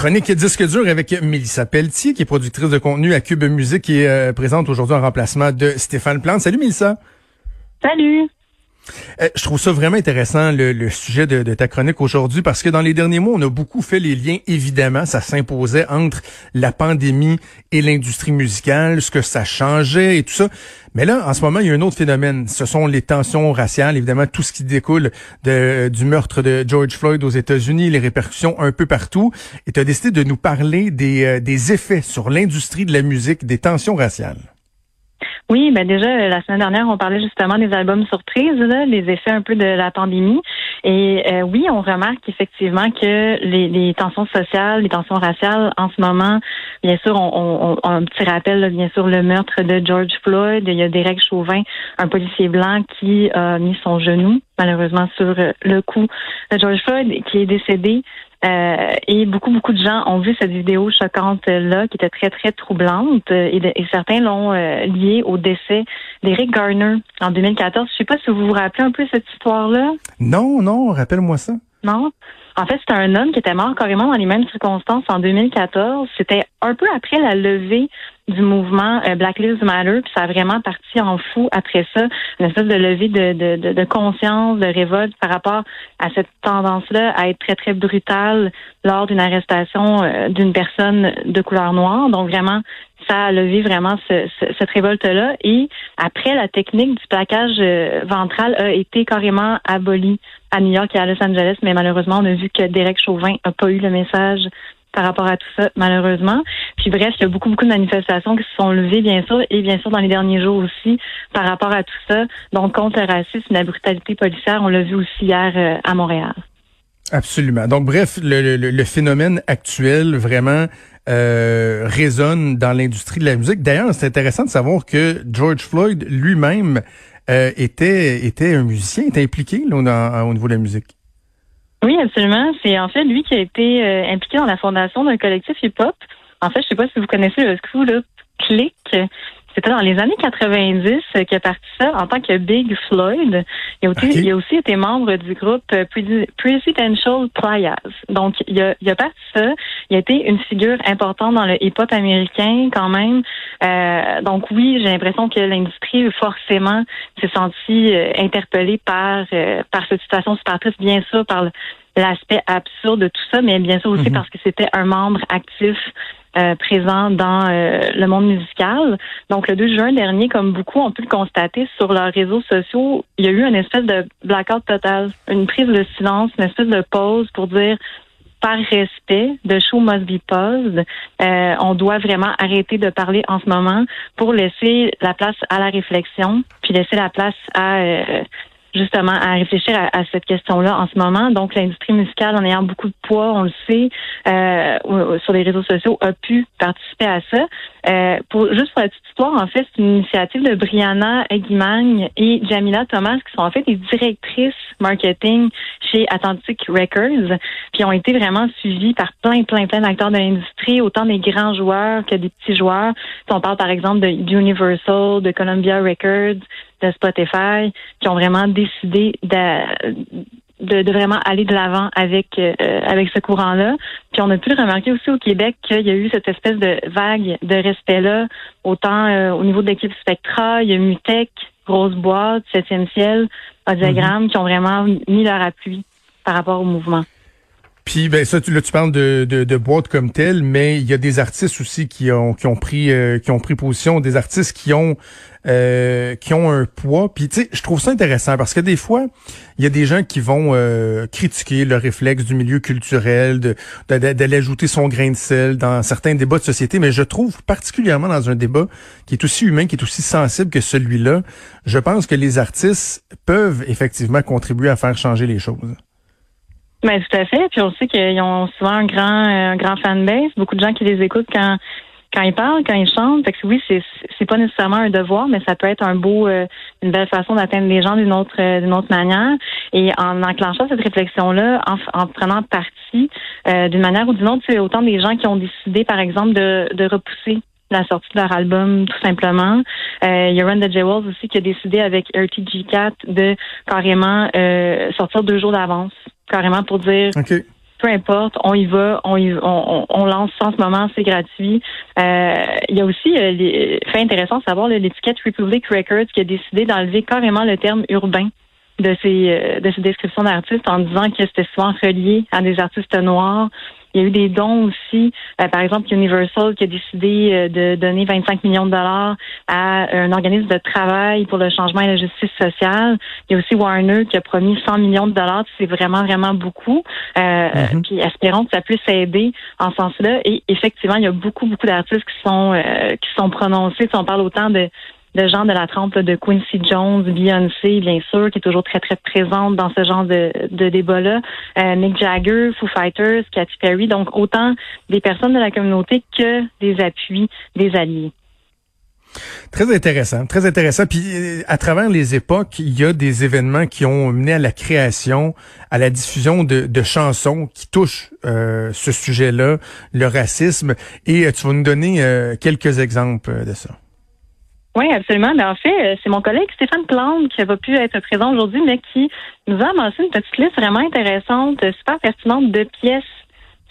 Chronique disque dur avec Mélissa Pelletier, qui est productrice de contenu à Cube Musique, qui euh, présente aujourd'hui en remplacement de Stéphane Plante. Salut Mélissa. Salut. Euh, je trouve ça vraiment intéressant, le, sujet de, ta chronique aujourd'hui, parce que dans les derniers mois, on a beaucoup fait les liens, évidemment, ça s'imposait entre la pandémie et l'industrie musicale, ce que ça changeait et tout ça. Mais là, en ce moment, il y a un autre phénomène. Ce sont les tensions raciales, évidemment, tout ce qui découle de, du meurtre de George Floyd aux États-Unis, les répercussions un peu partout. Et tu as décidé de nous parler des, euh, des effets sur l'industrie de la musique, des tensions raciales. Oui, ben déjà la semaine dernière, on parlait justement des albums surprises, là, les effets un peu de la pandémie. Et euh, oui, on remarque effectivement que les, les, tensions sociales, les tensions raciales, en ce moment, bien sûr, on, on, un petit rappel, bien sûr, le meurtre de George Floyd. Il y a Derek Chauvin, un policier blanc qui a mis son genou malheureusement sur le coup de George Floyd, qui est décédé. Euh, et beaucoup, beaucoup de gens ont vu cette vidéo choquante-là, qui était très, très troublante. Et, certains l'ont euh, liée au décès d'Eric Garner en 2014. Je sais pas si vous vous rappelez un peu cette histoire-là. Non, non, rappelle-moi ça. Non? En fait, c'était un homme qui était mort carrément dans les mêmes circonstances en 2014. C'était un peu après la levée du mouvement euh, Black Lives Matter, puis ça a vraiment parti en fou après ça, une espèce de levée de, de, de, conscience, de révolte par rapport à cette tendance-là à être très, très brutale lors d'une arrestation euh, d'une personne de couleur noire. Donc vraiment, ça a levé vraiment cette révolte-là. Et après, la technique du plaquage euh, ventral a été carrément abolie à New York et à Los Angeles, mais malheureusement, on a vu que Derek Chauvin n'a pas eu le message par rapport à tout ça, malheureusement. Puis bref, il y a beaucoup, beaucoup de manifestations qui se sont levées, bien sûr, et bien sûr dans les derniers jours aussi, par rapport à tout ça. Donc, contre le racisme, la brutalité policière, on l'a vu aussi hier euh, à Montréal. Absolument. Donc, bref, le, le, phénomène actuel vraiment euh, résonne dans l'industrie de la musique. D'ailleurs, c'est intéressant de savoir que George Floyd lui-même euh, était était un musicien, était impliqué là, au niveau de la musique. Oui, absolument. C'est en fait lui qui a été euh, impliqué dans la fondation d'un collectif hip-hop. En fait, je sais pas si vous connaissez le là, Click. C'était dans les années 90 qu'il a parti ça en tant que Big Floyd. Il a, aussi, il a aussi été membre du groupe Presidential Playas. Donc, il a, il a parti ça. Il a été une figure importante dans le hip-hop américain quand même. Euh, donc oui, j'ai l'impression que l'industrie forcément s'est sentie euh, interpellée par euh, par cette situation super triste, bien sûr, par l'aspect absurde de tout ça, mais bien sûr aussi mhm. parce que c'était un membre actif euh, présent dans euh, le monde musical. Donc, le 2 juin dernier, comme beaucoup ont pu le constater sur leurs réseaux sociaux, il y a eu une espèce de blackout total, une prise de silence, une espèce de pause pour dire par respect, de show must be paused. Euh, on doit vraiment arrêter de parler en ce moment pour laisser la place à la réflexion, puis laisser la place à justement à réfléchir à, cette question-là en ce moment. Donc, l'industrie musicale, en ayant beaucoup de poids, on le sait, euh, sur les réseaux sociaux, a pu participer à ça. Euh, pour juste pour la petite histoire, en fait, c'est une initiative de Brianna Eguimagne et Jamila Thomas, qui sont en fait des directrices marketing chez Atlantic Records, qui ont été vraiment suivies par plein, plein, plein d'acteurs de l'industrie, autant des grands joueurs que des petits joueurs. On parle par exemple de Universal, de Columbia Records, de Spotify qui ont vraiment décidé de, de, vraiment aller de l'avant avec euh, avec ce courant-là. Puis on a pu le remarquer aussi au Québec qu'il y a eu cette espèce de vague de respect-là, autant euh, au niveau de l'équipe Spectra, il y a Mutec, Grosse Boîte, Septième Ciel, Diagramme, mm qui ont vraiment mis leur appui par rapport au mouvement. Puis ben ça, tu, là tu parles de, de, de boîte comme telle, mais il y a des artistes aussi qui ont qui ont pris euh, qui ont pris position, des artistes qui ont euh, qui ont un poids. Puis tu sais, je trouve ça intéressant parce que des fois, il y a des gens qui vont euh, critiquer le réflexe du milieu culturel, de d'aller ajouter son grain de sel dans certains débats de société. Mais je trouve particulièrement dans un débat qui est aussi humain, qui est aussi sensible que celui-là, je pense que les artistes peuvent effectivement contribuer à faire changer les choses. Ben, tout à fait. Puis on sait qu'ils ont souvent un grand, un grand fanbase, beaucoup de gens qui les écoutent quand quand ils parlent, quand ils chantent. Fait que oui, c'est c'est pas nécessairement un devoir, mais ça peut être un beau, euh, une belle façon d'atteindre les gens d'une autre euh, d'une autre manière. Et en enclenchant cette réflexion là, en, en prenant parti euh, d'une manière ou d'une autre, c'est autant des gens qui ont décidé, par exemple, de, de repousser la sortie de leur album, tout simplement. il y a aussi qui a décidé avec RTG4 de carrément sortir deux jours d'avance carrément pour dire peu importe, on y va, on, y, on, on, lance ça en ce moment, c'est gratuit. Euh, il y a aussi euh, fait intéressant de savoir l'étiquette Republic Records qui a décidé d'enlever carrément le terme urbain de ces euh, de ces descriptions d'artistes en disant que c'était souvent relié à des artistes noirs il y a eu des dons aussi. Euh, par exemple, Universal qui a décidé euh, de donner 25 millions de dollars à un organisme de travail pour le changement et la justice sociale. Il y a aussi Warner qui a promis 100 millions de dollars. C'est vraiment, vraiment beaucoup. Euh, mm-hmm. Puis espérons que ça puisse aider en ce sens-là. Et effectivement, il y a beaucoup, beaucoup d'artistes qui sont qui sont prononcés. Si on parle autant de de gens de la trempe de Quincy Jones, Beyoncé, bien sûr, qui est toujours très, très présente dans ce genre de, de débat-là. Euh, Mick Jagger, Foo Fighters, Katy Perry. Donc, autant des personnes de la communauté que des appuis des alliés. Très intéressant, très intéressant. Puis euh, à travers les époques, il y a des événements qui ont mené à la création, à la diffusion de, de chansons qui touchent euh, ce sujet-là, le racisme. Et tu vas nous donner quelques exemples de ça. Oui, absolument. Mais en fait, euh, c'est mon collègue Stéphane Plante qui pas pu être présent aujourd'hui, mais qui nous a amassé une petite liste vraiment intéressante, super pertinente de pièces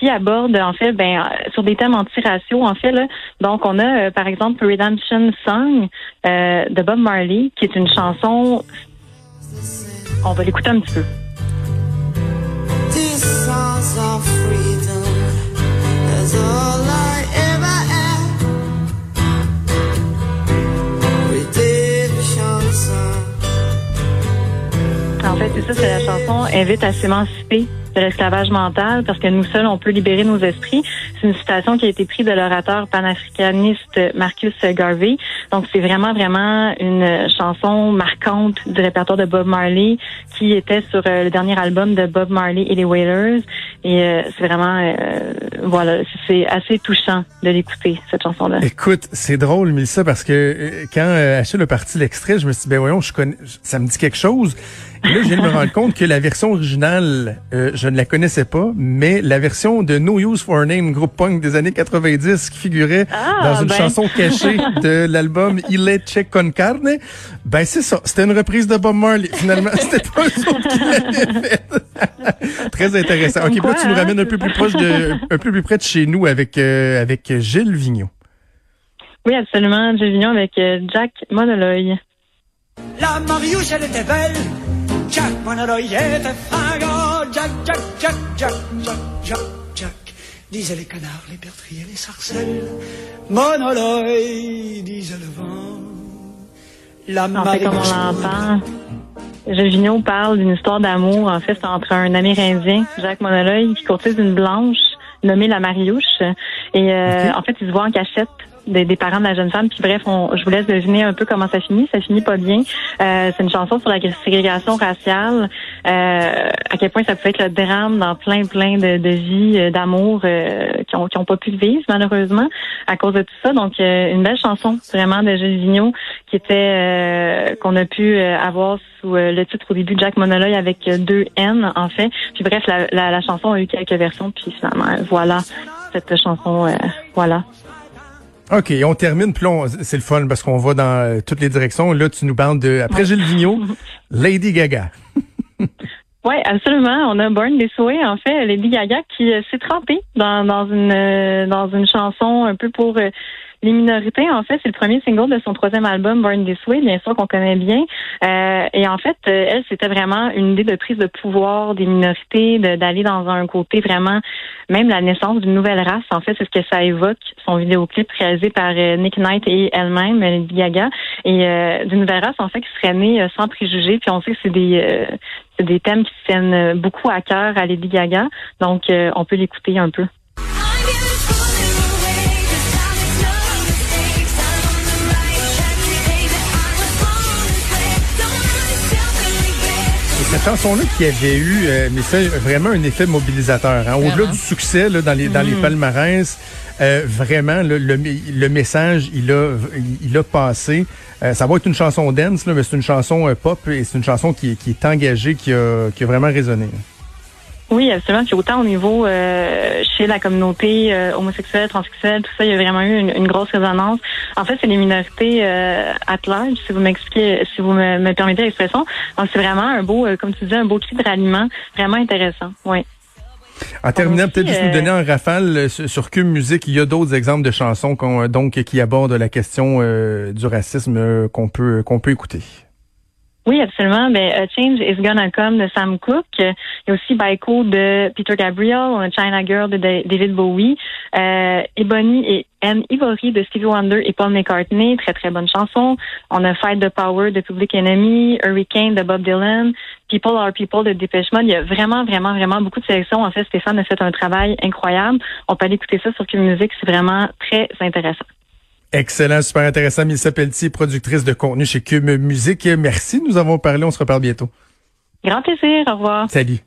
qui abordent en fait ben euh, sur des thèmes anti-raciaux en fait. Donc on a euh, par exemple Redemption Song de Bob Marley qui est une chanson on va l'écouter un petit peu. Ça, c'est la chanson Invite à s'émanciper de l'esclavage mental parce que nous seuls, on peut libérer nos esprits. C'est une citation qui a été prise de l'orateur panafricaniste Marcus Garvey. Donc, c'est vraiment, vraiment une chanson marquante du répertoire de Bob Marley qui était sur euh, le dernier album de Bob Marley et les Wailers. Et euh, c'est vraiment, euh, voilà, c'est assez touchant de l'écouter, cette chanson-là. Écoute, c'est drôle, Mélissa, parce que quand Achille a parti l'extrait, je me suis dit, ben voyons, je connais, ça me dit quelque chose. Là, je viens de me rendre compte que la version originale, je ne la connaissais pas, mais la version de No Use for a Name, groupe punk des années 90, qui figurait ah, dans une ben. chanson cachée de l'album Il Check con carne, ben c'est ça. C'était une reprise de Bob Marley. Finalement, c'était pas un autres qui l'avait fait. Très intéressant. Ok, là, tu nous hein? ramènes un peu plus proche de, un peu plus près de chez nous avec euh, avec Gilles Vigneault. Oui, absolument. Gilles Vigneault avec euh, Jack Monoloy. La Mariouche, elle était belle. Jack était fringant. Jack, Jack, Jack, Jack, Jack, Jack, Jack. Disaient les canards, les bertriers, les sarcelles. Monoloy, disait le vent. La en fait, comme on l'entend, Vigneault parle d'une histoire d'amour, en fait, entre un Amérindien, Jacques Monoloy, qui courtise une blanche nommée la Mariouche. Et euh, en fait, il se voit en cachette des, parents de la jeune femme. Puis bref, je vous laisse deviner un peu comment ça finit. Ça finit pas bien. Euh, c'est une chanson sur la ségrégation raciale. Euh, à quel point ça peut être le drame dans plein, plein de, de vies euh, d'amour qui ont qui ont pas pu vivre malheureusement à cause de tout ça. Donc une belle chanson vraiment de Gilles Vigneault qui était qu'on a pu avoir sous le titre au début de Jack Monoloy avec deux N en fait. Puis bref, la, la, la chanson a eu quelques versions. Puis finalement, voilà cette chanson. voilà. OK, on termine, puis c'est le fun parce qu'on va dans euh, toutes les directions. Là, tu nous parles de, après Gilles Vigneault, Lady Gaga. Oui, absolument. On a Born This Way, en fait, Lady Gaga, qui euh, s'est trempée dans, dans une euh, dans une chanson un peu pour euh, les minorités, en fait, c'est le premier single de son troisième album, Born This Way, bien sûr qu'on connaît bien. Euh, et en fait, euh, elle, c'était vraiment une idée de prise de pouvoir des minorités, d'aller dans un côté vraiment, même la naissance d'une nouvelle race. En fait, c'est ce que ça évoque, son vidéoclip réalisé par euh, Nick Knight et elle-même, Lady Gaga, et d'une nouvelle race, en fait, qui serait née sans préjugés. Puis on sait que c'est des c'est des thèmes qui tiennent beaucoup à cœur à Lady Gaga. Donc, on peut l'écouter un peu. Chanson-là qui avait eu euh, mais ça, vraiment un effet mobilisateur. Hein. Au-delà du succès là, dans les dans les mm. palmarès, euh, vraiment le, le, message il a il a passé. Euh, ça va être une chanson dance, là, mais c'est une chanson pop et c'est une chanson qui, qui est engagée, qui a, qui a vraiment résonné. Oui, absolument. Puis autant au niveau euh, chez la communauté euh, homosexuelle, transsexuelle, tout ça, il y a vraiment eu une, grosse résonance. En fait, c'est les minorités euh, at large, si vous m'expliquez, si vous me, permettez l'expression. Donc c'est vraiment un beau, euh, comme tu disais, un beau cri de ralliement, vraiment intéressant. Oui. En terminant, peut-être juste nous donner un rafale sur Cube Musique. Il y a d'autres exemples de chansons donc qui abordent la question du racisme qu'on peut qu'on peut écouter. Oui, absolument. Ben, Change is Gonna Come de Sam Cooke. Il y a aussi Baiko de Peter Gabriel. A China Girl de David Bowie. Euh, Ebony et Anne Ivory de Stevie Wonder et Paul McCartney. Très, très bonne chanson. On a Fight the Power de Public Enemy. Hurricane de Bob Dylan. People Are People de Depeche Mode. Il y a vraiment, vraiment, vraiment beaucoup de sélections. En fait, Stéphane a fait un travail incroyable. On peut aller écouter ça sur Cube Music. C'est vraiment très intéressant. Excellent, super intéressant. Mélissa Pelletier, productrice de contenu chez Cube Musique. Merci, nous avons parlé. On se reparle bientôt. Grand plaisir. Au revoir. Salut.